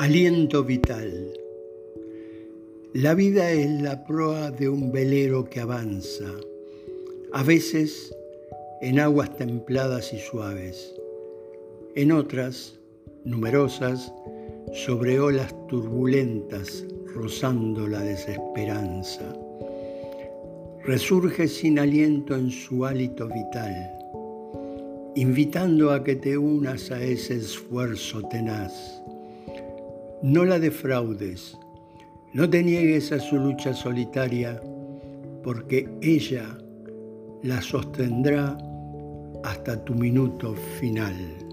Aliento vital. La vida es la proa de un velero que avanza, a veces en aguas templadas y suaves, en otras, numerosas, sobre olas turbulentas rozando la desesperanza. Resurge sin aliento en su hálito vital, invitando a que te unas a ese esfuerzo tenaz no la defraudes, no te niegues a su lucha solitaria, porque ella la sostendrá hasta tu minuto final.